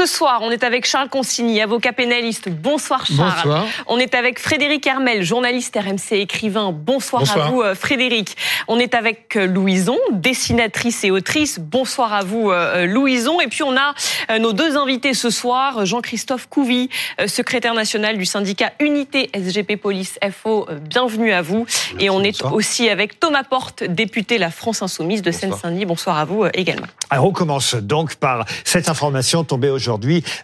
Ce soir, on est avec Charles Consigny, avocat pénaliste. Bonsoir Charles. Bonsoir. On est avec Frédéric Hermel, journaliste RMC écrivain. Bonsoir, Bonsoir. à vous euh, Frédéric. On est avec euh, Louison, dessinatrice et autrice. Bonsoir à vous euh, Louison. Et puis on a nos deux invités ce soir, Jean-Christophe Couvi, euh, secrétaire national du syndicat Unité SGP Police FO. Bienvenue à vous. Et on est bonsoir. aussi avec Thomas Porte, député La France Insoumise de. Seine-Saint-Denis. Bonsoir à vous également. Alors on commence donc par cette information tombée aujourd'hui,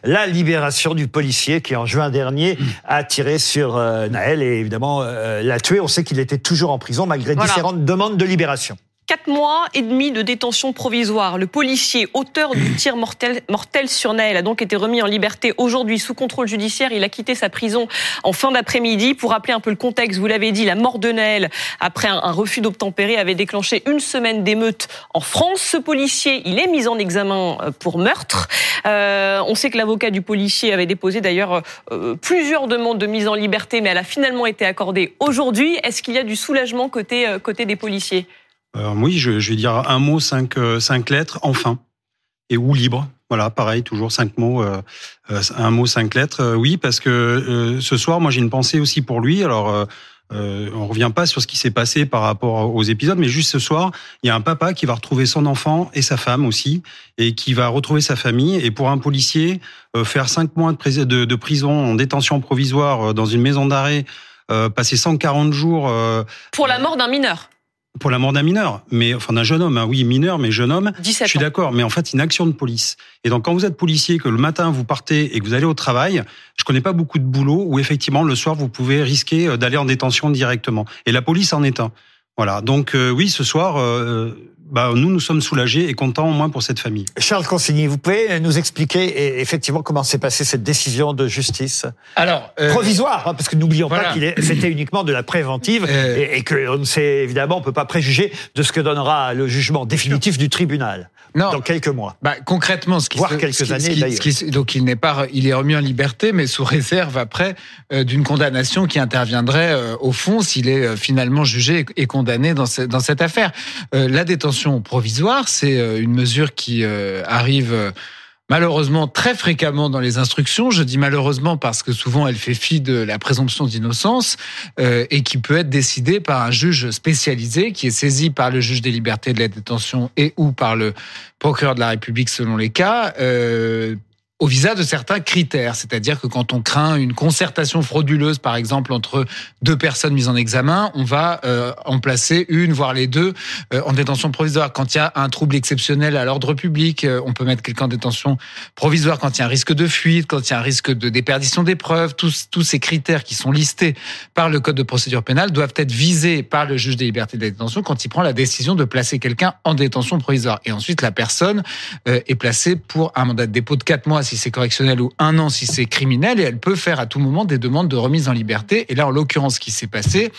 la libération du policier qui en juin dernier a tiré sur euh, Naël et évidemment euh, l'a tué. On sait qu'il était toujours en prison malgré Voilà. différentes demandes de libération. Quatre mois et demi de détention provisoire. Le policier, auteur du tir mortel, sur Naël, a donc été remis en liberté aujourd'hui sous contrôle judiciaire. Il a quitté sa prison en fin d'après-midi. Pour rappeler un peu le contexte, vous l'avez dit, la mort de Naël, après un, refus d'obtempérer, avait déclenché une semaine d'émeute en France. Ce policier, il est mis en examen euh, pour meurtre. Euh, on sait que l'avocat du policier avait déposé d'ailleurs euh, plusieurs demandes de mise en liberté, mais elle a finalement été accordée aujourd'hui. Est-ce qu'il y a du soulagement côté, euh, côté des policiers? Euh, oui, je, je vais dire un mot, cinq, euh, cinq lettres, enfin, et ou libre. Voilà, pareil, toujours cinq mots, euh, euh, un mot, cinq lettres. Euh, oui, parce que ce soir, moi, j'ai une pensée aussi pour lui. Alors, euh, on revient pas sur ce qui s'est passé par rapport aux épisodes, mais juste ce soir, il y a un papa qui va retrouver son enfant et sa femme aussi, et qui va retrouver sa famille. Et pour un policier, euh, faire cinq mois de, de, de prison en détention provisoire euh, dans une maison d'arrêt, passer 140 jours. Pour la mort d'un mineur. Pour la mort d'un mineur, mais enfin d'un jeune homme, hein, oui mineur, mais jeune homme. 17 Je suis d'accord, mais en fait, une action de police. Et donc, quand vous êtes policier, que le matin vous partez et que vous allez au travail, je connais pas beaucoup de boulot où effectivement le soir vous pouvez risquer euh, d'aller en détention directement. Et la police en est un. Voilà. Donc euh, oui, ce soir, euh, bah, nous nous sommes soulagés et contents au moins pour cette famille. Charles Consigny, vous pouvez nous expliquer eh, effectivement comment s'est passée cette décision de justice Alors, euh, provisoire, hein, parce que n'oublions voilà. pas qu'il est- c'était uniquement de la préventive Euh. et, et que on ne sait évidemment, on peut pas préjuger de ce que donnera le jugement définitif du tribunal non. dans quelques mois. Bah, concrètement, ce qui Voire se- quelques ce qui- ce années, qui- d'ailleurs. ce qui se- donc il n'est pas, il est remis en liberté, mais sous réserve après euh, d'une condamnation qui interviendrait euh, au fond s'il est euh, finalement jugé et condamné dans, ce- dans cette affaire. La détention provisoire, c'est une mesure qui arrive. Malheureusement, très fréquemment dans les instructions. Je dis malheureusement parce que souvent elle fait fi de la présomption d'innocence euh, et qui peut être décidée par un juge spécialisé qui est saisi par le juge des libertés de la détention et ou par le procureur de la République selon les cas. Euh, au visa de certains critères, c'est-à-dire que quand on craint une concertation frauduleuse, par exemple, entre deux personnes mises en examen, on va euh, en placer une, voire les deux, euh, en détention provisoire. Quand il y a un trouble exceptionnel à l'ordre public, euh, on peut mettre quelqu'un en détention provisoire. Quand il y a un risque de fuite, quand il y a un risque de déperdition des preuves, tous, tous ces critères qui sont listés par le Code de procédure pénale doivent être visés par le juge des libertés de la détention quand il prend la décision de placer quelqu'un en détention provisoire. Et ensuite, la personne euh, est placée pour un mandat de dépôt de 4 mois si c'est correctionnel ou un an si c'est criminel et elle peut faire à tout moment des demandes de remise en liberté. Et là, en l'occurrence, ce qui s'est passé,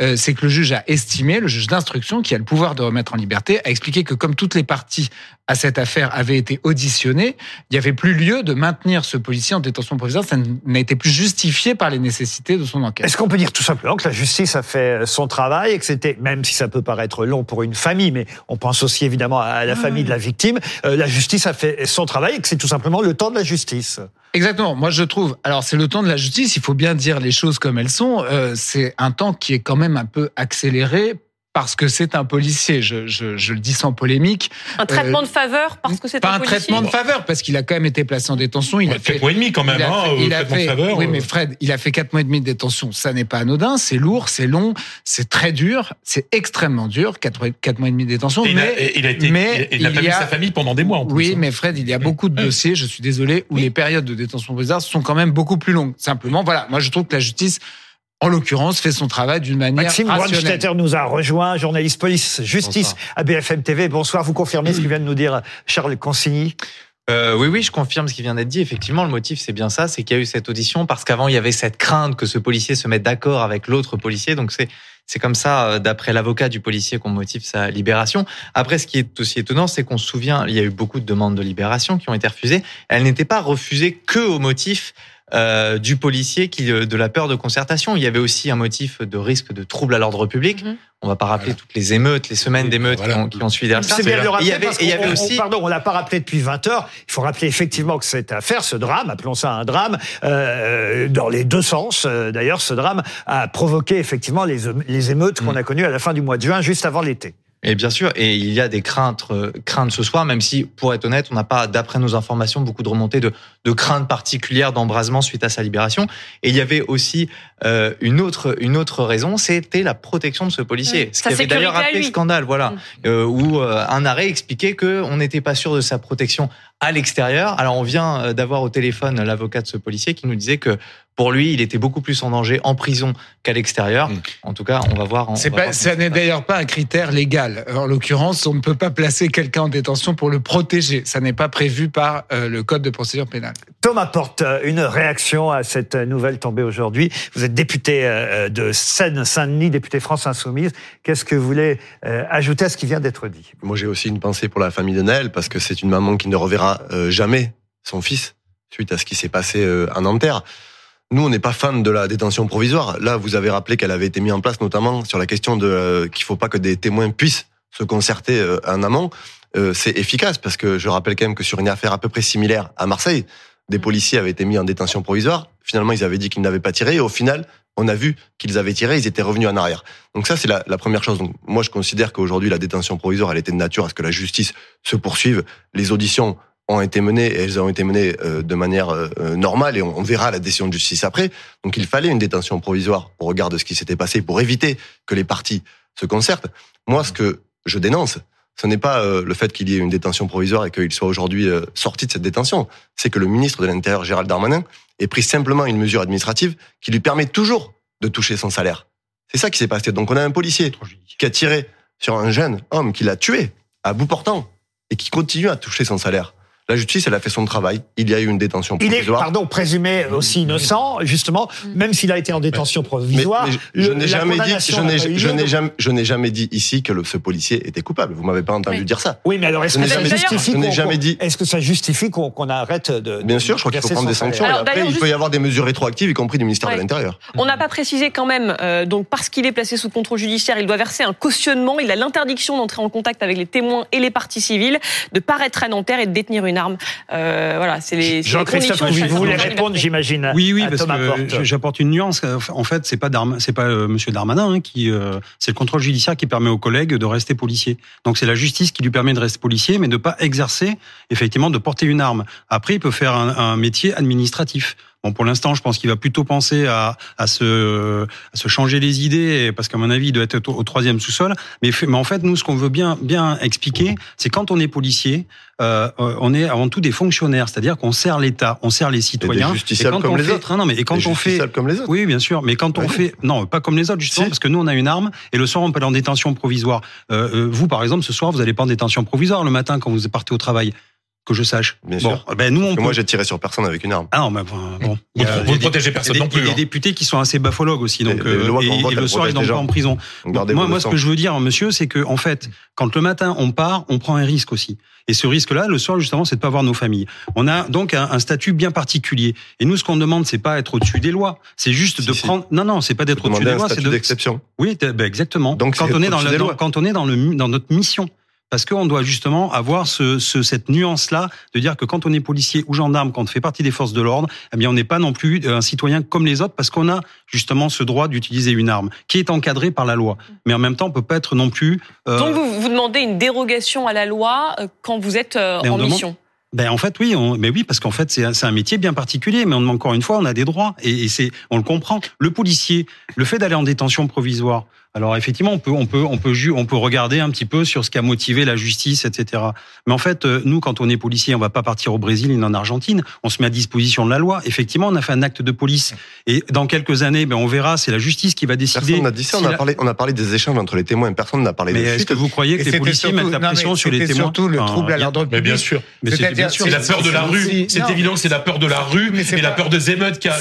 euh, c'est que le juge a estimé, le juge d'instruction qui a le pouvoir de remettre en liberté, a expliqué que comme toutes les parties à cette affaire avaient été auditionnées, il n'y avait plus lieu de maintenir ce policier en détention provisoire. Ça n'a été plus justifié par les nécessités de son enquête. Est-ce qu'on peut dire tout simplement que la justice a fait son travail et que c'était, même si ça peut paraître long pour une famille, mais on pense aussi évidemment à la famille de la victime, euh, la justice a fait son travail et que c'est tout simplement le temps de la justice. Exactement. Moi, je trouve. Alors, c'est le temps de la justice. Il faut bien dire les choses comme elles sont. Euh, c'est un temps qui est quand même un peu accéléré parce que c'est un policier. Je, je, je le dis sans polémique. Un traitement de faveur parce que c'est Pas un un policier traitement de faveur parce qu'il a quand même été placé en détention. Il Ouais, a fait. quatre mois et demi quand même, il a hein, fait- euh, il a traitement de fait- faveur, oui, euh. mais Fred, il a fait quatre mois et demi de détention. Ça n'est pas anodin. C'est lourd, c'est long, c'est très dur, c'est extrêmement dur. Quatre, mois- quatre mois et demi de détention. Et il mais a, il a été, mais il a il pas vu sa famille pendant des mois en plus. oui, hein. mais Fred, il y a beaucoup de Oui. dossiers, je suis désolé, où les périodes de détention provisoire sont quand même beaucoup plus longues. Simplement, voilà, moi je trouve que la justice, en l'occurrence, fait son travail d'une manière Maxime rationnelle. Brandstetter nous a rejoint, journaliste police justice à BFM TV. Bonsoir, vous confirmez ce que vient de nous dire Charles Consigny? Euh, oui, oui, je confirme ce qui vient d'être dit. Effectivement, le motif, c'est bien ça, c'est qu'il y a eu cette audition parce qu'avant, il y avait cette crainte que ce policier se mette d'accord avec l'autre policier. Donc, c'est c'est comme ça, euh, d'après l'avocat du policier, qu'on motive sa libération. Après, ce qui est aussi étonnant, c'est qu'on se souvient, il y a eu beaucoup de demandes de libération qui ont été refusées. Elles n'étaient pas refusées que au motif euh, du policier qui euh, de la peur de concertation. Il y avait aussi un motif de risque de trouble à l'ordre public. Mhm. On va pas rappeler toutes les émeutes, les semaines d'émeutes Voilà. qui, ont, qui ont suivi derrière ça. C'est bien de le rappeler il y avait, parce il y avait on- aussi. pardon, on l'a pas rappelé depuis 20 heures. Il faut rappeler effectivement que cette affaire, ce drame, appelons ça un drame, euh, dans les deux sens. euh, D'ailleurs, ce drame a provoqué effectivement les, les émeutes qu'on a connues à la fin du mois de juin, juste avant l'été. Et bien sûr, et il y a des craintes, euh, craintes ce soir, même si, pour être honnête, on n'a pas, d'après nos informations, beaucoup de remontées de, de craintes particulières d'embrasement suite à sa libération. Et il y avait aussi euh, une autre, une autre raison, c'était la protection de ce policier. Ce qui avait d'ailleurs sécurité à appelé lui. scandale, voilà, Mmh. euh, où euh, un arrêt expliquait que on n'était pas sûr de sa protection à l'extérieur. Alors on vient d'avoir au téléphone l'avocat de ce policier qui nous disait que pour lui, il était beaucoup plus en danger en prison qu'à l'extérieur. Mm. En tout cas, on va voir. on C'est va pas, voir ça n'est d'ailleurs pas un critère légal. En l'occurrence, on ne peut pas placer quelqu'un en détention pour le protéger. Ça n'est pas prévu par euh, le code de procédure pénale. Thomas Porte, euh, une réaction à cette nouvelle tombée aujourd'hui. Vous êtes député euh, de Seine-Saint-Denis, député France Insoumise. Qu'est-ce que vous voulez euh, ajouter à ce qui vient d'être dit? Moi, j'ai aussi une pensée pour la famille de Naël parce que c'est une maman qui ne reverra euh, jamais son fils suite à ce qui s'est passé euh, à Nanterre. Nous, on n'est pas fan de la détention provisoire. Là, vous avez rappelé qu'elle avait été mise en place notamment sur la question de euh, qu'il faut pas que des témoins puissent se concerter euh, en amont. Euh, c'est efficace parce que je rappelle quand même que sur une affaire à peu près similaire à Marseille, des policiers avaient été mis en détention provisoire. Finalement, ils avaient dit qu'ils n'avaient pas tiré et au final, on a vu qu'ils avaient tiré, ils étaient revenus en arrière. Donc ça, c'est la, la première chose. Donc moi, je considère qu'aujourd'hui, la détention provisoire, elle était de nature à ce que la justice se poursuive. Les auditions ont été menées et elles ont été menées euh, de manière euh, normale et on, verra la décision de justice après. Donc il fallait une détention provisoire au regard de ce qui s'était passé pour éviter que les parties se concertent. Moi, ce que je dénonce, ce n'est pas euh, le fait qu'il y ait une détention provisoire et qu'il soit aujourd'hui euh, sorti de cette détention. C'est que le ministre de l'Intérieur, Gérald Darmanin, ait pris simplement une mesure administrative qui lui permet toujours de toucher son salaire. C'est ça qui s'est passé. Donc on a un policier qui a tiré sur un jeune homme qui l'a tué à bout portant et qui continue à toucher son salaire. La justice, elle a fait son travail. Il y a eu une détention Il est, provisoire. pardon, présumé aussi innocent, justement, même s'il a été en détention provisoire. mais je n'ai jamais dit, je n'a n'ai, je jamais, je n'ai jamais dit ici que le- ce policier était coupable. Vous m'avez pas entendu Oui. dire ça. Oui, mais alors est-ce que ça justifie qu'on- jamais qu'on- dit- Est-ce que ça justifie qu'on qu'on arrête de Bien sûr, je crois qu'il faut prendre des sanctions. Alors, et après, il peut y avoir des mesures rétroactives, y compris du ministère Ouais. de l'Intérieur. On n'a pas précisé quand même, euh, donc parce qu'il est placé sous contrôle judiciaire, il doit verser un cautionnement. Il a l'interdiction d'entrer en contact avec les témoins et les parties civiles, de paraître à Nanterre et de détenir une arme. Euh, voilà, c'est les, c'est les Jean-Christophe, vous, voulez répondre, j'imagine, Oui, oui, à parce Thomas que j'apporte une nuance. En fait, c'est pas c'est pas euh, Monsieur Darmanin hein, qui, euh, c'est le contrôle judiciaire qui permet aux collègues de rester policiers. Donc c'est la justice qui lui permet de rester policier, mais de pas exercer effectivement de porter une arme. Après, il peut faire un, un métier administratif. Bon, pour l'instant, je pense qu'il va plutôt penser à, à se, à se changer les idées, parce qu'à mon avis, il doit être au, au troisième sous-sol. Mais, mais en fait, nous, ce qu'on veut bien, bien expliquer, c'est quand on est policier, euh, on est avant tout des fonctionnaires, c'est-à-dire qu'on sert l'État, on sert les citoyens. justiciables quand comme on les fait- autres. hein, non, mais et quand Des on fait, comme les autres. oui, bien sûr. Mais quand on Oui. fait, non, pas comme les autres justement, Si. parce que nous on a une arme et le soir on peut aller en détention provisoire. Euh, euh, vous, par exemple, ce soir vous n'allez pas en détention provisoire le matin quand vous partez au travail, que je sache. Bien bon, sûr. ben nous on peut. moi, j'ai tiré sur personne avec une arme. Ah non, mais enfin, bon. Vous Il y a- ne- vous protégez il y a personne des- non plus. Il y a hein. des députés qui sont assez bafologues aussi, donc Les- les euh, lois et, vote, le soir ils n'ont pas en prison. Donc, moi, moi, ce que je veux dire, monsieur, c'est que en fait, quand le matin on part, on prend un risque aussi. Et ce risque-là, le soir justement, c'est de pas voir nos familles. On a donc un, un statut bien particulier. Et nous, ce qu'on demande, c'est pas être au-dessus des lois. C'est juste Si, de si. prendre. Non, non, c'est pas d'être au-dessus des lois, c'est d'exception. Oui, ben exactement. Donc, quand on est dans quand on est dans le dans notre mission. Parce qu'on doit justement avoir ce, ce- cette nuance-là de dire que quand on est policier ou gendarme, quand on fait partie des forces de l'ordre, eh bien on n'est pas non plus un citoyen comme les autres parce qu'on a justement ce droit d'utiliser une arme qui est encadré par la loi. Mais en même temps, on peut pas être non plus. euh, Donc vous, vous demandez une dérogation à la loi euh, quand vous êtes euh, en demande- mission. Ben en fait oui, on, mais oui parce qu'en fait c'est un, métier bien particulier, mais on, encore une fois on a des droits et, et c'est on le comprend. Le policier, le fait d'aller en détention provisoire. Alors effectivement on peut on peut on peut ju- on peut regarder un petit peu sur ce qui a motivé la justice etc. Mais en fait euh, nous quand on est policier on va pas partir au Brésil ni en Argentine, on se met à disposition de la loi. Effectivement on a fait un acte de police et dans quelques années ben on verra c'est la justice qui va décider. Personne n'a dit ça. si On a la- parlé, on a parlé des échanges entre les témoins. Personne n'a parlé Mais de est-ce que vous croyez que Et les policiers surtout- mettent la non, pression sur les témoins surtout le Enfin, trouble à l'ordre Mais bien sûr. Mais c'est C'est-à-dire, bien sûr. C'est la peur de la rue. C'est évident que c'est la peur de la rue Mais c'est la peur des émeutes qui a.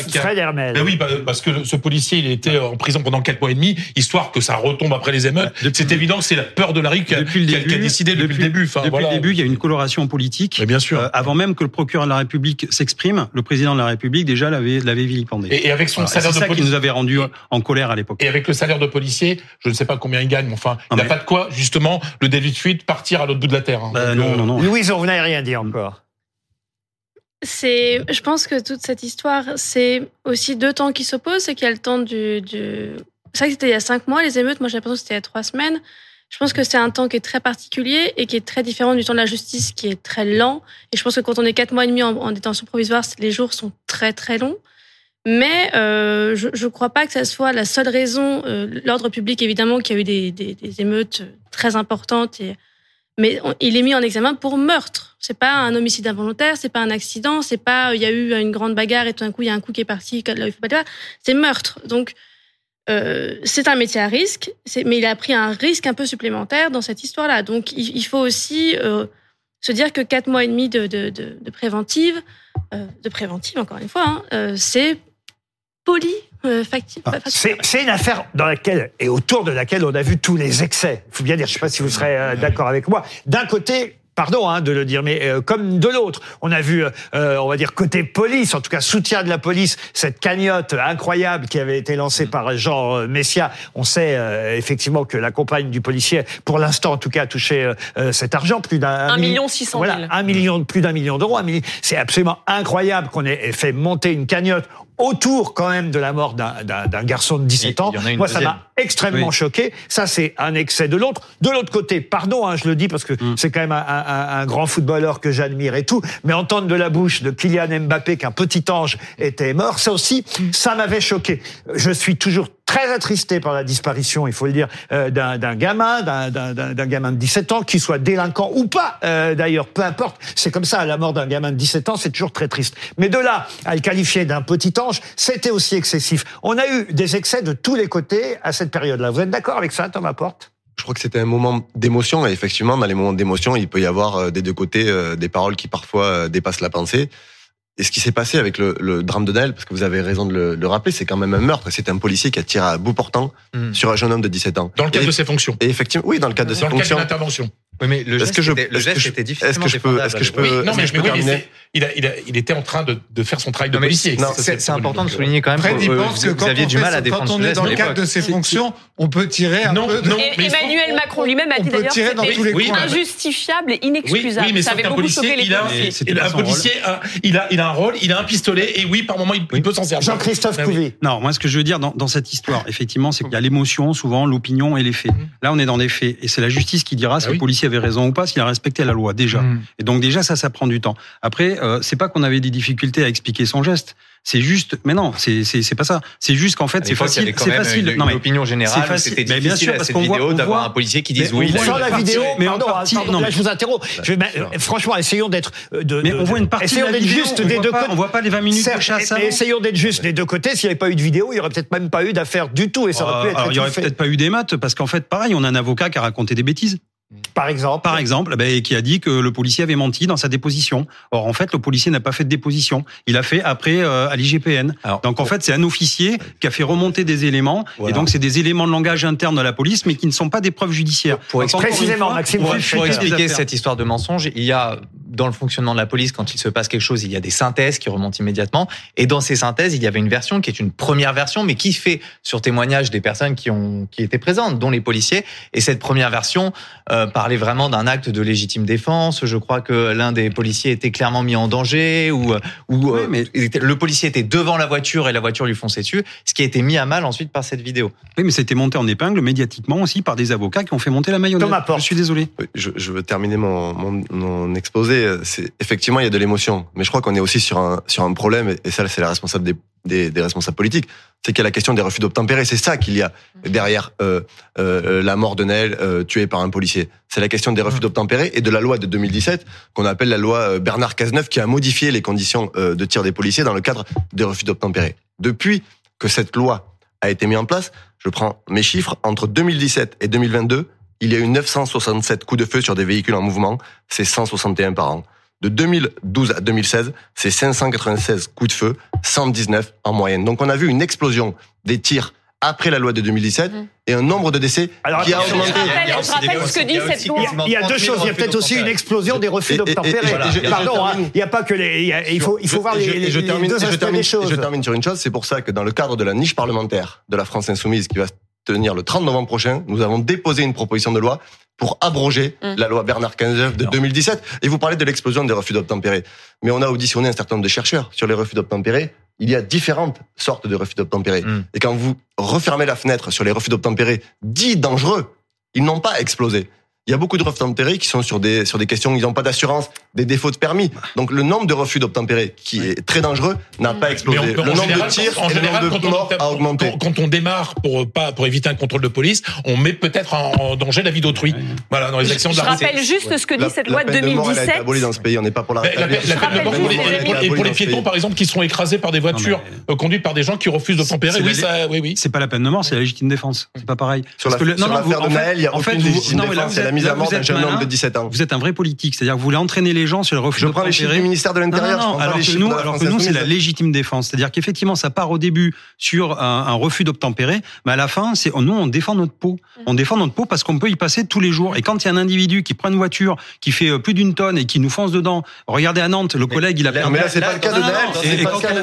Ben oui, bah, parce que ce policier, il était en prison pendant quatre mois et demi, histoire que que ça retombe après les émeutes. C'est évident que c'est la peur de la rue qui a, depuis le qui a- début, qui a décidé depuis, le début. Enfin, depuis voilà. le début, il y a une coloration politique. Mais bien sûr. Euh, avant même que le procureur de la République s'exprime, le président de la République déjà l'avait l'avait vilipendé. Et, et avec son salaire C'est de ça qui policier. nous avait rendu en colère à l'époque. Et avec le salaire de policier, je ne sais pas combien il gagne, mais enfin, il n'a mais- pas de quoi, justement, le délit de fuite, partir à l'autre bout de la terre. hein. Bah, Donc, non, euh, non, non. Louise, vous n'avez rien dit encore. C'est, je pense que toute cette histoire, c'est aussi deux temps qui s'opposent. C'est qu'il y a le temps du, du... c'est vrai que c'était il y a cinq mois les émeutes. Moi, j'ai l'impression que c'était il y a trois semaines. Je pense que c'est un temps qui est très particulier et qui est très différent du temps de la justice, qui est très lent. Et je pense que quand on est quatre mois et demi en, en détention provisoire, les jours sont très très longs. Mais euh, je ne crois pas que ça soit la seule raison. Euh, L'ordre public, évidemment, qu'il y a eu des, des, des émeutes très importantes et mais il est mis en examen pour meurtre. C'est pas un homicide involontaire, c'est pas un accident, c'est pas il y a eu une grande bagarre et tout d'un coup il y a un coup qui est parti. il faut pas. C'est meurtre. Donc euh, c'est un métier à risque, mais il a pris un risque un peu supplémentaire dans cette histoire-là. Donc il, il faut aussi euh, se dire que quatre mois et demi de, de, de, de préventive, euh, de préventive encore une fois, hein, c'est poli. Ah, C'est une affaire dans laquelle et autour de laquelle on a vu tous les excès. Il faut bien dire, je ne sais pas si vous serez d'accord avec moi. D'un côté. Pardon hein, de le dire, mais euh, comme de l'autre, on a vu, euh, on va dire côté police, en tout cas soutien de la police, cette cagnotte incroyable qui avait été lancée par Jean euh, Messia. On sait euh, effectivement que la compagne du policier, pour l'instant en tout cas, a touché euh, euh, cet argent, plus d'un Un mi- million six cent Voilà, mille. un million, plus d'un million d'euros. C'est absolument incroyable qu'on ait fait monter une cagnotte autour quand même de la mort d'un- garçon de 17 Et ans. Moi, ça m'a extrêmement Oui. choqué. Ça, c'est un excès de l'autre. De l'autre côté, pardon, hein, je le dis parce que Mm. c'est quand même un, un- un grand footballeur que j'admire et tout, mais entendre de la bouche de Kylian Mbappé qu'un petit ange était mort, ça aussi, ça m'avait choqué. Je suis toujours très attristé par la disparition, il faut le dire, euh, d'un gamin, d'un- gamin de 17 ans, qu'il soit délinquant ou pas, euh, d'ailleurs, peu importe. C'est comme ça, la mort d'un gamin de 17 ans, c'est toujours très triste. Mais de là à le qualifier d'un petit ange, c'était aussi excessif. On a eu des excès de tous les côtés à cette période-là. Vous êtes d'accord avec ça, Thomas Porte? Je crois que c'était un moment d'émotion et effectivement, dans les moments d'émotion, il peut y avoir euh, des deux côtés des paroles qui parfois dépassent la pensée. Et ce qui s'est passé avec le, le drame de Naël, parce que vous avez raison de le, le rappeler, c'est quand même un meurtre. C'est un policier qui a tiré à bout portant Mm. sur un jeune homme de 17 ans. Dans le cadre et, de ses fonctions. et effectivement, oui, dans le cadre de ses Dans le cadre fonctions. d'une intervention. Oui, mais le Est-ce geste, que je- était, le est-ce que geste je- était est-ce que je peux- est-ce que je peux- Oui, non, que mais, je mais peux oui, mais il, a, il, a, il était en train de, de faire son travail de policier. C'est c'est important de souligner quand même Fred, que il pense que vous quand aviez on, du fait mal à son- défendre quand on ce est dans le cadre de ses fonctions, on peut tirer un Non, peu. non, mais Emmanuel Macron lui-même a dit d'ailleurs dans c'était injustifiable et inexcusable. oui, mais ça avait beaucoup choqué les il a, policiers. Il a un policier, il a, un rôle, il a un pistolet, et oui, par moment, il, peut s'en servir. Jean-Christophe Ah oui. Couvi. Non, moi, ce que je veux dire dans, cette histoire, effectivement, c'est qu'il y a l'émotion, souvent, l'opinion et les faits. Là, on est dans des faits. Et c'est la justice qui dira si le policier avait raison ou pas, s'il a respecté la loi, déjà. Mm. Et donc, déjà, ça, ça prend du temps. Après, euh, c'est pas qu'on avait des difficultés à expliquer son geste. C'est juste, mais non, c'est c'est c'est pas ça. C'est juste qu'en fait, c'est facile. C'est facile. une, non, mais opinion générale. c'est où facile. C'était Mais bien difficile sûr, à parce cette qu'on voit- vidéo d'avoir un policier qui dise oui. on voit la vidéo, mais en pardon, partie- pardon, non, là je vous interromps. Je vais ma- franchement, essayons d'être euh, de, Mais de- on voit une partie essayons de la d'être vidéo, juste on des voit deux pas- côtés. on voit pas les 20 minutes de essayons d'être juste des deux côtés. S'il n'y avait pas eu de vidéo, il y aurait peut-être même pas eu d'affaire du tout, et ça aurait pu Euh, être il y aurait peut-être pas eu des maths parce qu'en fait, pareil, on a un avocat qui a raconté des bêtises. Par exemple. Par exemple, ben, et qui a dit que le policier avait menti dans sa déposition. Or, en fait, le policier n'a pas fait de déposition. Il a fait après euh, à l'IGPN. Donc, en fait, c'est un officier qui a fait remonter des éléments. Voilà. Et donc, c'est des éléments de langage interne de la police, mais qui ne sont pas des preuves judiciaires. Pour Donc, une Précisément, fois, Maxime Pour, pour expliquer cette histoire de mensonge, il y a dans le fonctionnement de la police, quand il se passe quelque chose, il y a des synthèses qui remontent immédiatement. Et dans ces synthèses, il y avait une version qui est une première version, mais qui fait sur témoignage des personnes qui ont qui étaient présentes, dont les policiers. Et cette première version euh, parlait vraiment d'un acte de légitime défense. Je crois que l'un des policiers était clairement mis en danger, ou ou Oui, euh, mais- le policier était devant la voiture et la voiture lui fonçait dessus, ce qui a été mis à mal ensuite par cette vidéo. Oui, mais c'était monté en épingle médiatiquement aussi par des avocats qui ont fait monter la mayonnaise. Thomas Porte. Je suis désolé. Oui, Je, je veux terminer mon, mon, mon exposé. C'est effectivement il y a de l'émotion, mais je crois qu'on est aussi sur un sur un problème et ça c'est la responsable des, des, des responsables politiques. C'est qu'il y a la question des refus d'obtempérer. C'est ça qu'il y a derrière euh, euh, la mort de Naël euh, tué par un policier. C'est la question des refus d'obtempérer et de la loi de 2017 qu'on appelle la loi euh, Bernard Cazeneuve qui a modifié les conditions de tir des policiers dans le cadre des refus d'obtempérer. Depuis que cette loi a été mise en place, je prends mes chiffres entre 2017 et 2022 il y a eu 967 coups de feu sur des véhicules en mouvement, c'est 161 par an. De 2012 à 2016, c'est 596 coups de feu, 119 en moyenne. Donc on a vu une explosion des tirs après la loi de 2017 Mhm. et un nombre de décès Alors, qui a augmenté. Il y a je aussi des rappelle grosses- ce que dit il y a cette aussi loi. quasiment Il y a 30 deux 000 choses. Il y a peut-être aussi une explosion des refus d'obtempérer. Pardon, hein, il n'y a pas que les. il y a- Il faut, il faut voir les, je- et les- je les termine- deux aspects termine- des choses. Je termine sur une chose, c'est pour ça que dans le cadre de la niche parlementaire de la France insoumise qui va se tenir le 30 novembre prochain, nous avons déposé une proposition de loi pour abroger Mm. la loi Bernard Cazeneuve de 2017. Et vous parlez de l'explosion des refus d'obtempérer. Mais on a auditionné un certain nombre de chercheurs sur les refus d'obtempérer. Il y a différentes sortes de refus d'obtempérer. Mm. Et quand vous refermez la fenêtre sur les refus d'obtempérer dits dangereux, ils n'ont pas explosé. Il y a beaucoup de refus d'obtempérer qui sont sur des, sur des questions, ils n'ont pas d'assurance, des défauts de permis. Donc le nombre de refus d'obtempérer, qui est très dangereux, n'a pas explosé. On- le en nombre général, de tirs en et le général, nombre quand de on, morts a augmenté. quand, quand on démarre pour pas pour éviter un contrôle de police, on met peut-être en, en danger la vie d'autrui. Voilà, dans les actions de Je la route. rappelle juste ce que dit La- cette la loi de peine de mort, elle a été 2017. abolie dans ce pays. On n'est pas pour la Mais La, la, peine de mort et, pour les piétons, par exemple, qui seront écrasés par des voitures euh, conduites par des gens qui refusent de tempérer. C'est Oui, oui, oui. C'est pas la peine de mort, c'est la légitime défense. C'est pas pareil. Sur l'affaire de Naël, il y a en fait, aucune légitime défense. Vous la êtes- mise là, à mort vous d'un êtes jeune homme malin. de 17 ans. Vous êtes un vrai politique, c'est-à-dire que vous voulez entraîner les gens sur le refus Je prends les chiffres du ministère de Non, non, l'Intérieur. non. pas Alors que nous, alors que c'est la légitime défense. C'est-à-dire qu'effectivement, ça part au début sur un, un refus d'obtempérer, mais à la fin, c'est nous, on défend notre peau. On défend notre peau parce qu'on peut y passer tous les jours. Et quand il y a un individu qui prend une voiture qui fait euh, plus d'une tonne et qui nous fonce dedans, regardez à Nantes, le collègue, il a Là, mais là, c'est pas le cas de non, non, Naël, non,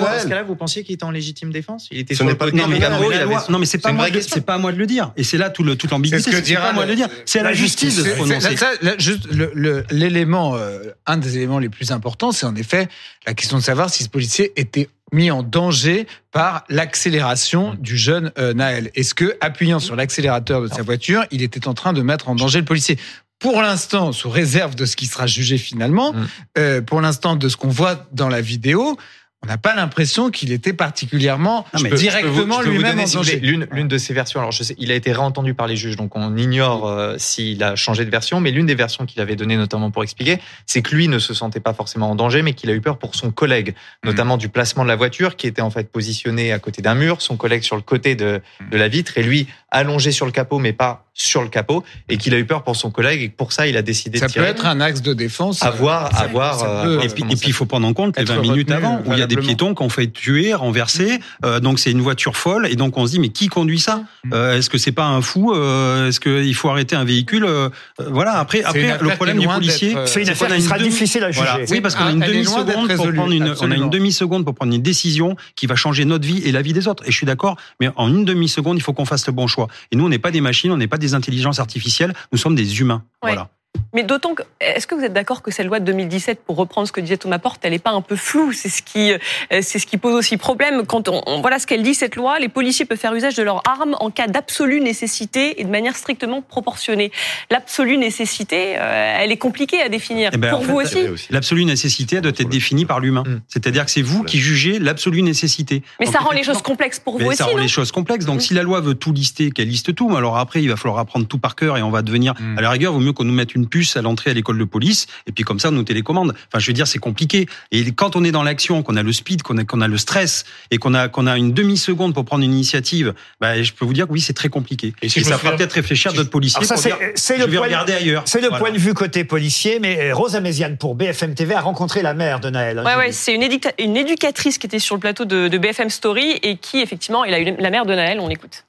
Naël. ce cas-là, vous pensiez qu'il était en légitime défense? Il était Ce n'est pas le cas Non, mais non, c'est pas moi, c'est pas à moi de le dire. Et c'est là tout le, toute l'ambiguïté. C'est pas à moi de le dire. C'est à la justice de se justice. prononcer. Ça, là, juste le- le- l'élément, euh, un des éléments les plus importants, c'est en effet la question de savoir si ce policier était mis en danger par l'accélération du jeune euh, Naël. Est-ce que, appuyant sur l'accélérateur de sa voiture, il était en train de mettre en danger le policier? Pour l'instant, sous réserve de ce qui sera jugé finalement, Mm. euh, pour l'instant de ce qu'on voit dans la vidéo, on n'a pas l'impression qu'il était particulièrement mais directement lui-même en danger. L'une, l'une de ces versions, alors je sais, il a été réentendu par les juges, donc on ignore euh, s'il a changé de version, mais l'une des versions qu'il avait données notamment pour expliquer, c'est que lui ne se sentait pas forcément en danger, mais qu'il a eu peur pour son collègue, notamment du placement de la voiture, qui était en fait positionné à côté d'un mur, son collègue sur le côté de, de la vitre, et lui allongé sur le capot, mais pas sur le capot, et qu'il a eu peur pour son collègue, et que pour ça, il a décidé Ça de peut tirer. être un axe de défense. à voir, Ça- à voir. ça euh, peut, voir Et puis, ça il faut prendre en compte les être 20 minutes avant, où il y a des piétons qui ont fait tuer, renverser. Euh, donc, c'est une voiture folle. Et donc, on se dit, mais qui conduit ça? Euh, Est-ce que c'est pas un fou? Euh, Est-ce qu'il faut arrêter un véhicule? Euh, Voilà. Après, après le problème du policier, C'est une affaire qu'on a qui sera demi- difficile à juger. Voilà. Oui, parce qu'on a une demi-seconde d'être pour prendre une, on a une demi-seconde pour prendre une décision qui va changer notre vie et la vie des autres. Et je suis d'accord, mais en une demi-seconde, il faut qu'on fasse le bon choix. Et nous, on n'est pas des machines, on n'est pas des intelligences artificielles, nous sommes des humains. Ouais. Voilà. Mais d'autant que, est-ce que vous êtes d'accord que cette loi de 2017, pour reprendre ce que disait Thomas Porte, elle n'est pas un peu floue? C'est ce qui, euh, c'est ce qui pose aussi problème. Quand on, on- voilà ce qu'elle dit cette loi, les policiers peuvent faire usage de leurs armes en cas d'absolue nécessité et de manière strictement proportionnée. L'absolue nécessité, euh, elle est compliquée à définir. Eh ben, pour vous fait, aussi. L'absolue nécessité doit être définie par l'humain. Mm. C'est-à-dire que c'est vous qui jugez l'absolue nécessité. Mais Donc, ça rend les choses complexes pour vous Mais aussi, ça rend non les choses complexes. Donc, Mm. si la loi veut tout lister, qu'elle liste tout, alors après, il va falloir apprendre tout par cœur et on va devenir, Mm. à la rigueur, vaut mieux qu'on nous mette une puce à l'entrée à l'école de police et puis comme ça, on nous télécommande. Enfin, je veux dire, c'est compliqué. Et quand on est dans l'action, qu'on a le speed, qu'on a, qu'on a le stress et qu'on a, qu'on a une demi-seconde pour prendre une initiative, bah, je peux vous dire que oui, c'est très compliqué. Et si ça fera peut-être réfléchir d'autres policiers Alors ça, pour c'est je le vais point. regarder ailleurs. C'est le Voilà. point de vue côté policier, mais euh, Rosa Méziane pour BFM TV a rencontré la mère de Naël. hein, Ouais, ouais, c'est une, une éducatrice qui était sur le plateau de, de BFM Story et qui, effectivement, il a eu la mère de Naël, on l'écoute.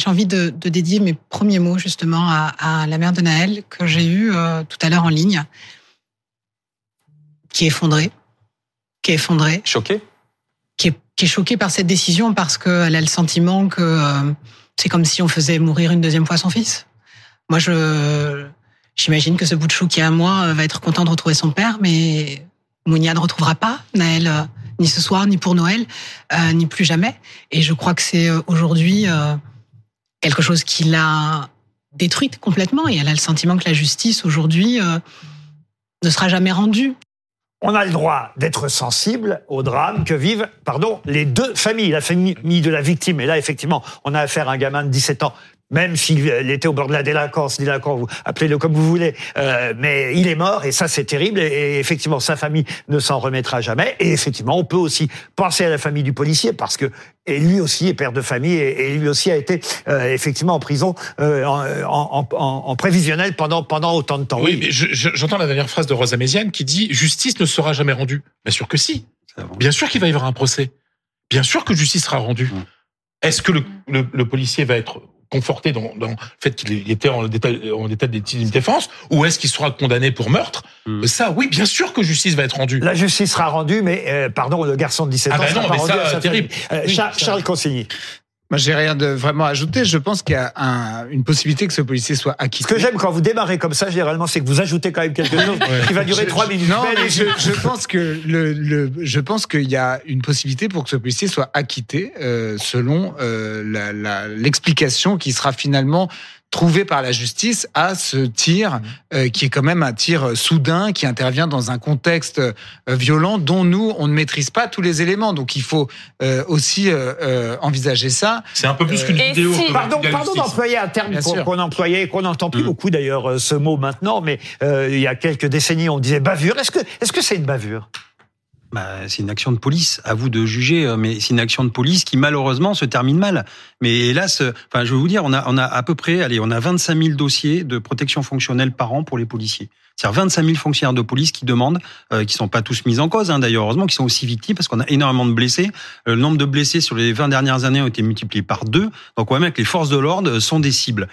J'ai envie de, de dédier mes premiers mots justement à, à la mère de Naël que j'ai eue euh, tout à l'heure en ligne, qui est effondrée, qui est effondrée, Choqué qui est, qui est choquée par cette décision parce qu'elle a le sentiment que euh, c'est comme si on faisait mourir une deuxième fois son fils. Moi, je j'imagine que ce bout de chou qui est à moi euh, va être content de retrouver son père, mais Mounia ne retrouvera pas Naël euh, ni ce soir, ni pour Noël, ni plus jamais. Et je crois que c'est aujourd'hui quelque chose qui l'a détruite complètement. Et elle a le sentiment que la justice aujourd'hui euh, ne sera jamais rendue. On a le droit d'être sensible au drame que vivent, pardon, les deux familles, la famille de la victime. Et là, effectivement, on a affaire à un gamin de 17 ans. Même s'il était au bord de la délinquance, délinquant, vous appelez-le comme vous voulez, euh, mais il est mort et ça c'est terrible. Et, et effectivement, sa famille ne s'en remettra jamais. Et effectivement, on peut aussi penser à la famille du policier parce que et lui aussi est père de famille et, et lui aussi a été euh, effectivement en prison euh, en, en, en, en prévisionnel pendant pendant autant de temps. Oui, mais je- je- j'entends la dernière phrase de Rosa Méziane qui dit justice ne sera jamais rendue. Bien sûr que si. Bien sûr qu'il va y avoir un procès. Bien sûr que justice sera rendue. Mm. Est-ce que le, le, le policier va être conforté dans, dans le fait qu'il était en état, en état de défense ou est-ce qu'il sera condamné pour meurtre? Hmm. Ça, oui, bien sûr que justice va être rendue. La justice sera rendue, mais euh, pardon, le garçon de 17 Ah ans bah sera non, mais rendu ça, terrible. Euh, Oui, Char- ça- Charles Consigny. Moi, j'ai rien de vraiment à ajouter. Je pense qu'il y a un- une possibilité que ce policier soit Ce acquitté. que j'aime quand vous démarrez comme ça, généralement, c'est que vous ajoutez quand même quelque chose qui va durer trois minutes. Non, Mais je, je pense que le, le je pense qu'il y a une possibilité pour que ce policier soit acquitté euh, selon euh, la- la- l'explication qui sera finalement trouvée par la justice à ce tir euh, qui est quand même un tir euh, soudain qui intervient dans un contexte euh, violent dont nous on ne maîtrise pas tous les éléments donc il faut euh, aussi envisager ça C'est un peu plus qu'une vidéo. si- Pardon, d'employer un terme qu'on employait, et qu'on n'entend plus Mm. beaucoup d'ailleurs ce mot maintenant, mais euh, il y a quelques décennies on disait bavure. Est-ce que est-ce que c'est une bavure? Bah, c'est une action de police. À vous de juger, euh, mais c'est une action de police qui malheureusement se termine mal. Mais hélas, euh, enfin, je vais vous dire, on a, on a à peu près, allez, on a 25 000 dossiers de protection fonctionnelle par an pour les policiers. C'est-à-dire 25 000 fonctionnaires de police qui demandent, euh, qui sont pas tous mis en cause, hein, d'ailleurs, heureusement, qui sont aussi victimes parce qu'on a énormément de blessés. Euh, Le nombre de blessés sur les 20 dernières années ont été multipliés par deux. Donc, on voit bien que les forces de l'ordre sont des cibles.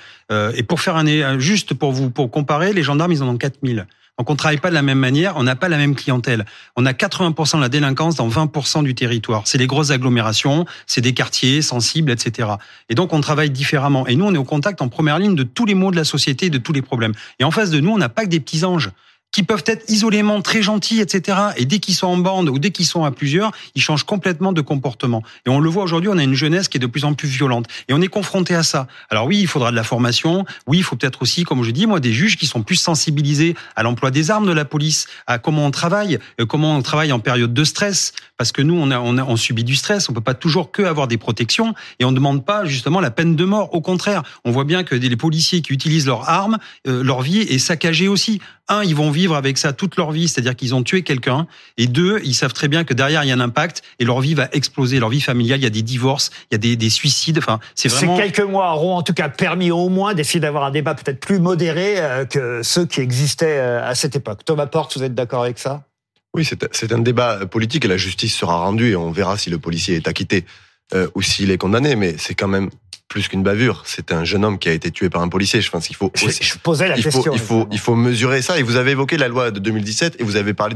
Et pour faire un- juste pour vous, pour comparer, les gendarmes, ils en ont 4 000. Donc on travaille pas de la même manière, on n'a pas la même clientèle. On a 80% de la délinquance dans 20% du territoire. C'est les grosses agglomérations, c'est des quartiers sensibles, etc. Et donc on travaille différemment. Et nous, on est au contact en première ligne de tous les maux de la société, de tous les problèmes. Et en face de nous, on n'a pas que des petits anges qui peuvent être isolément très gentils, etc. Et dès qu'ils sont en bande ou dès qu'ils sont à plusieurs, ils changent complètement de comportement. Et on le voit aujourd'hui, on a une jeunesse qui est de plus en plus violente. Et on est confronté à ça. Alors oui, il faudra de la formation. Oui, il faut peut-être aussi, comme je dis, moi, des juges qui sont plus sensibilisés à l'emploi des armes de la police, à comment on travaille, euh, comment on travaille en période de stress. Parce que nous, on, a, on, a, on subit du stress. On peut pas toujours que avoir des protections. Et on ne demande pas justement la peine de mort. Au contraire, on voit bien que les policiers qui utilisent leurs armes, euh, leur vie est saccagée aussi. Un, ils vont vivre avec ça toute leur vie, c'est-à-dire qu'ils ont tué quelqu'un. Et deux, ils savent très bien que derrière, il y a un impact et leur vie va exploser. Leur vie familiale, il y a des divorces, il y a des, des suicides. Enfin, c'est Ces quelques mois auront en tout cas permis au moins d'essayer d'avoir un débat peut-être plus modéré euh, que ceux qui existaient euh, à cette époque. Thomas Porte, vous êtes d'accord avec ça? Oui, c'est un débat politique et la justice sera rendue et on verra si le policier est acquitté euh, ou s'il est condamné. Mais c'est quand même plus qu'une bavure. C'est un jeune homme qui a été tué par un policier. Je pense qu'il faut aussi. je posais la il question. faut, il faut, il faut mesurer ça. Et vous avez évoqué la loi de 2017 et vous avez parlé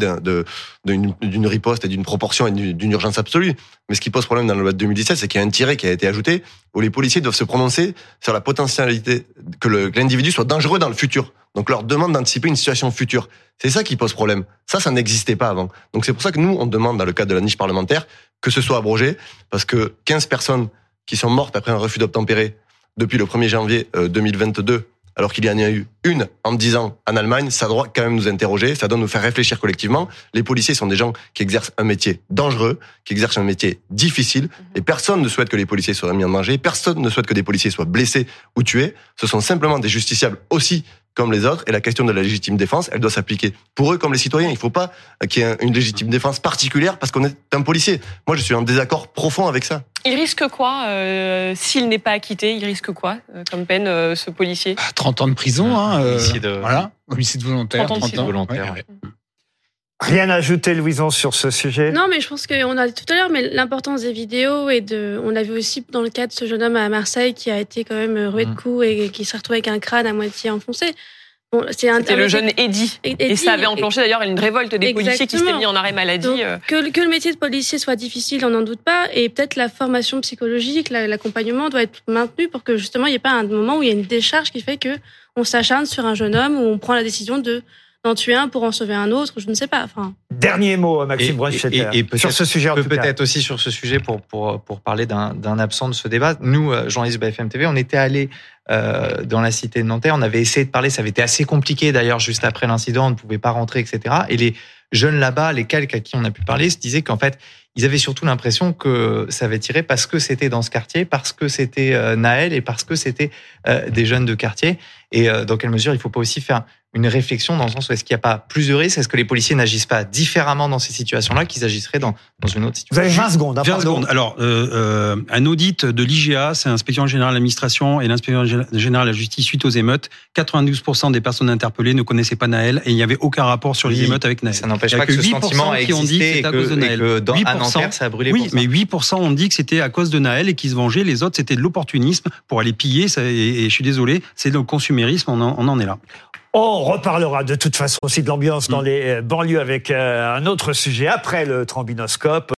d'une riposte et d'une proportion et d'une urgence absolue. Mais ce qui pose problème dans la loi de 2017, c'est qu'il y a un tiré qui a été ajouté où les policiers doivent se prononcer sur la potentialité que l'individu soit dangereux dans le futur. Donc leur demande d'anticiper une situation future. C'est ça qui pose problème. Ça, ça n'existait pas avant. Donc c'est pour ça que nous, on demande dans le cadre de la niche parlementaire que ce soit abrogé parce que 15 personnes qui sont mortes après un refus d'obtempérer depuis le 1er janvier euh, 2022, alors qu'il y en a eu une en 10 ans en Allemagne, ça doit quand même nous interroger, ça doit nous faire réfléchir collectivement. Les policiers sont des gens qui exercent un métier dangereux, qui exercent un métier difficile, et personne ne souhaite que les policiers soient mis en danger, personne ne souhaite que des policiers soient blessés ou tués. Ce sont simplement des justiciables aussi comme les autres, et la question de la légitime défense, elle doit s'appliquer pour eux comme les citoyens. Il ne faut pas qu'il y ait une légitime défense particulière parce qu'on est un policier. Moi, je suis en désaccord profond avec ça. Il risque quoi euh, s'il n'est pas acquitté Il risque quoi euh, comme peine, euh, ce policier? Ah, 30 ans de prison, hein, euh, Homicide, euh, voilà, homicide volontaire, 30 ans de 30 Homicide ans. volontaire. Ouais, ouais. Rien à ajouter, Louison, sur ce sujet? Non, mais je pense qu'on a dit tout à l'heure, mais l'importance des vidéos et de, on l'a vu aussi dans le cas de ce jeune homme à Marseille qui a été quand même roué de Mm. coups et qui s'est retrouvé avec un crâne à moitié enfoncé. Bon, c'est un- C'était le jeune Eddy. Eddie, Et ça avait enclenché d'ailleurs une révolte des policiers qui s'étaient Exactement. mis en arrêt maladie. Donc, euh. que, que le métier de policier soit difficile, on n'en doute pas, et peut-être la formation psychologique, la- l'accompagnement doit être maintenu pour que justement il n'y ait pas un moment où il y a une décharge qui fait que on s'acharne sur un jeune homme ou on prend la décision de d'en tuer un pour en sauver un autre, je ne sais pas. Enfin, Dernier mot, Maxime Et- Brunstetter, et- et peut-être- sur ce sujet en peut peut-être aussi sur ce sujet pour pour pour parler d'un d'un absent de ce débat. Nous, euh, journalistes de BFM TV, on était allés euh, dans la cité de Nanterre. On avait essayé de parler. Ça avait été assez compliqué d'ailleurs juste après l'incident. On ne pouvait pas rentrer, etc. Et les jeunes là-bas, les quelques à qui on a pu parler, se disaient qu'en fait, ils avaient surtout l'impression que ça avait tiré parce que c'était dans ce quartier, parce que c'était euh, Naël et parce que c'était euh, des jeunes de quartier. Et euh, dans quelle mesure il faut pas aussi faire une réflexion dans le sens où est-ce qu'il n'y a pas plus de risques? Est-ce que les policiers n'agissent pas différemment dans ces situations-là qu'ils agisseraient dans, dans une autre Vous avez situation 20 secondes. hein, 20 pardon. secondes. Alors, euh, euh, un audit de l'IGA, c'est l'inspection générale de l'administration et l'inspection générale de la justice suite aux émeutes. 92% des personnes interpellées ne connaissaient pas Naël et il n'y avait aucun rapport sur les Oui, émeutes avec Naël. Ça n'empêche pas que, ce 8% sentiment a qui ont dit que existé et c'était à que, cause de Naël. que dans, à 8%, Nanterre, ça a brûlé Oui, mais 8% ont dit que c'était à cause de Naël et qu'ils se vengeaient. Les autres, c'était de l'opportunisme pour aller piller. Ça, et, et je suis désolé, c'est le consumérisme. On en, on en est là. On reparlera de toute façon aussi de l'ambiance Mm. dans les euh, banlieues avec euh, un autre sujet après le trombinoscope.